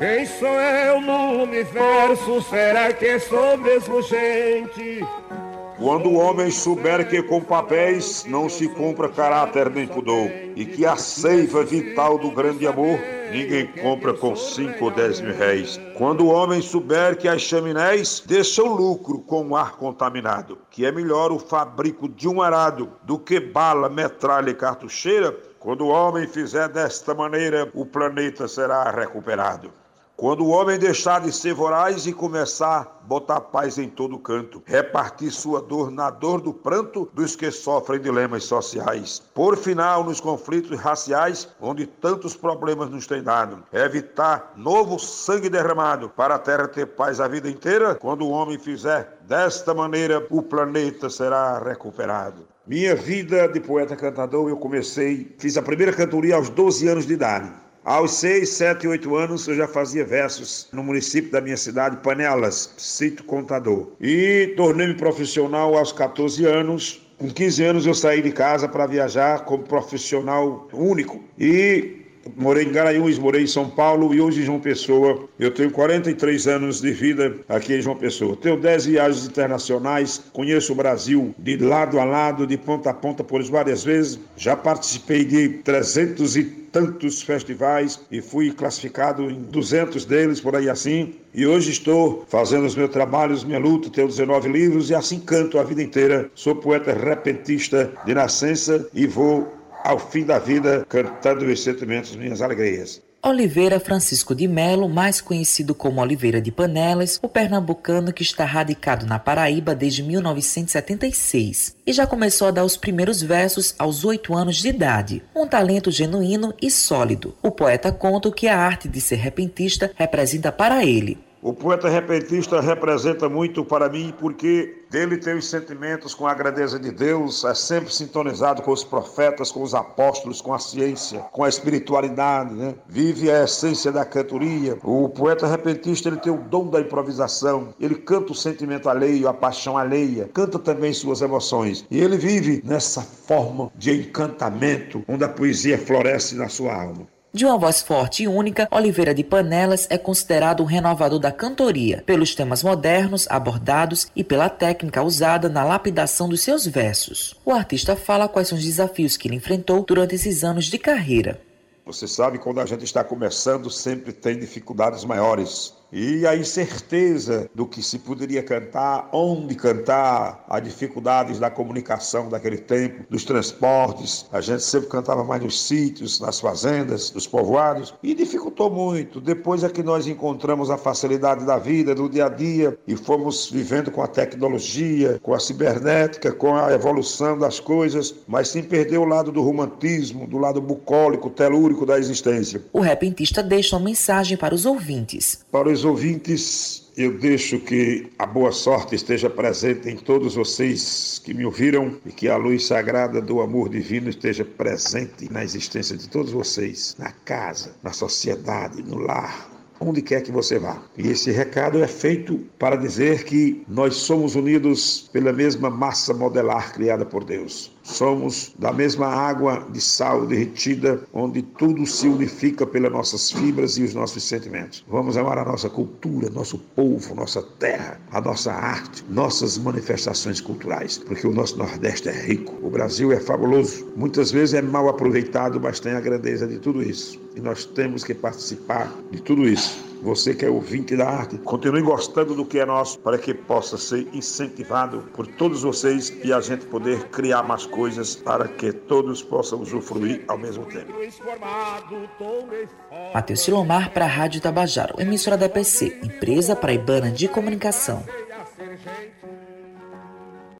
Quem sou eu no universo? Será que sou mesmo gente? Quando o homem souber que com papéis não se compra caráter nem pudor, e que a seiva vital do grande amor ninguém compra com cinco ou dez mil réis. Quando o homem souber que as chaminés deixam lucro com o ar contaminado, que é melhor o fabrico de um arado do que bala, metralha e cartucheira, quando o homem fizer desta maneira, o planeta será recuperado. Quando o homem deixar de ser voraz e começar a botar paz em todo canto, repartir sua dor na dor do pranto dos que sofrem dilemas sociais. Por final, nos conflitos raciais, onde tantos problemas nos têm dado, evitar novo sangue derramado para a terra ter paz a vida inteira. Quando o homem fizer desta maneira, o planeta será recuperado. Minha vida de poeta cantador, eu comecei, fiz a primeira cantoria aos 12 anos de idade. Aos 6, 7, 8 anos eu já fazia versos no município da minha cidade, Panelas, sítio contador. E tornei-me profissional aos 14 anos. Com 15 anos eu saí de casa para viajar como profissional único. E Morei em Garanhuns, morei em São Paulo e hoje em João Pessoa. Eu tenho 43 anos de vida aqui em João Pessoa. Tenho 10 viagens internacionais, conheço o Brasil de lado a lado, de ponta a ponta, por várias vezes. Já participei de 300 e tantos festivais e fui classificado em 200 deles, por aí assim. E hoje estou fazendo os meus trabalhos, minha luta, tenho 19 livros e assim canto a vida inteira. Sou poeta repentista de nascença e vou ao fim da vida cantando os sentimentos, minhas alegrias. Oliveira Francisco de Melo, mais conhecido como Oliveira de Panelas, o pernambucano que está radicado na Paraíba desde 1976 e já começou a dar os primeiros versos aos oito anos de idade. Um talento genuíno e sólido. O poeta conta o que a arte de ser repentista representa para ele. O poeta repentista representa muito para mim porque dele tem os sentimentos com a grandeza de Deus, é sempre sintonizado com os profetas, com os apóstolos, com a ciência, com a espiritualidade, né? Vive a essência da cantoria. O poeta repentista ele tem o dom da improvisação, ele canta o sentimento alheio, a paixão alheia, canta também suas emoções. E ele vive nessa forma de encantamento, onde a poesia floresce na sua alma. De uma voz forte e única, Oliveira de Panelas é considerado um renovador da cantoria, pelos temas modernos abordados e pela técnica usada na lapidação dos seus versos. O artista fala quais são os desafios que ele enfrentou durante esses anos de carreira. Você sabe, quando a gente está começando, sempre tem dificuldades maiores e a incerteza do que se poderia cantar, onde cantar, as dificuldades da comunicação daquele tempo, dos transportes. A gente sempre cantava mais nos sítios, nas fazendas, nos povoados e dificultou muito. Depois é que nós encontramos a facilidade da vida, do dia a dia e fomos vivendo com a tecnologia, com a cibernética, com a evolução das coisas, mas sem perder o lado do romantismo, do lado bucólico, telúrico da existência. O repentista deixa uma mensagem para os ouvintes. Para os ouvintes, eu deixo que a boa sorte esteja presente em todos vocês que me ouviram e que a luz sagrada do amor divino esteja presente na existência de todos vocês, na casa, na sociedade, no lar, onde quer que você vá. E esse recado é feito para dizer que nós somos unidos pela mesma massa modelar criada por Deus. Somos da mesma água de sal derretida, onde tudo se unifica pelas nossas fibras e os nossos sentimentos. Vamos amar a nossa cultura, nosso povo, nossa terra, a nossa arte, nossas manifestações culturais, porque o nosso Nordeste é rico, o Brasil é fabuloso. Muitas vezes é mal aproveitado, mas tem a grandeza de tudo isso. E nós temos que participar de tudo isso. Você que é ouvinte da arte, continue gostando do que é nosso para que possa ser incentivado por todos vocês e a gente poder criar mais coisas para que todos possam usufruir ao mesmo tempo. Matheus Silomar para a Rádio Tabajaro, emissora da PC, empresa paraibana de comunicação.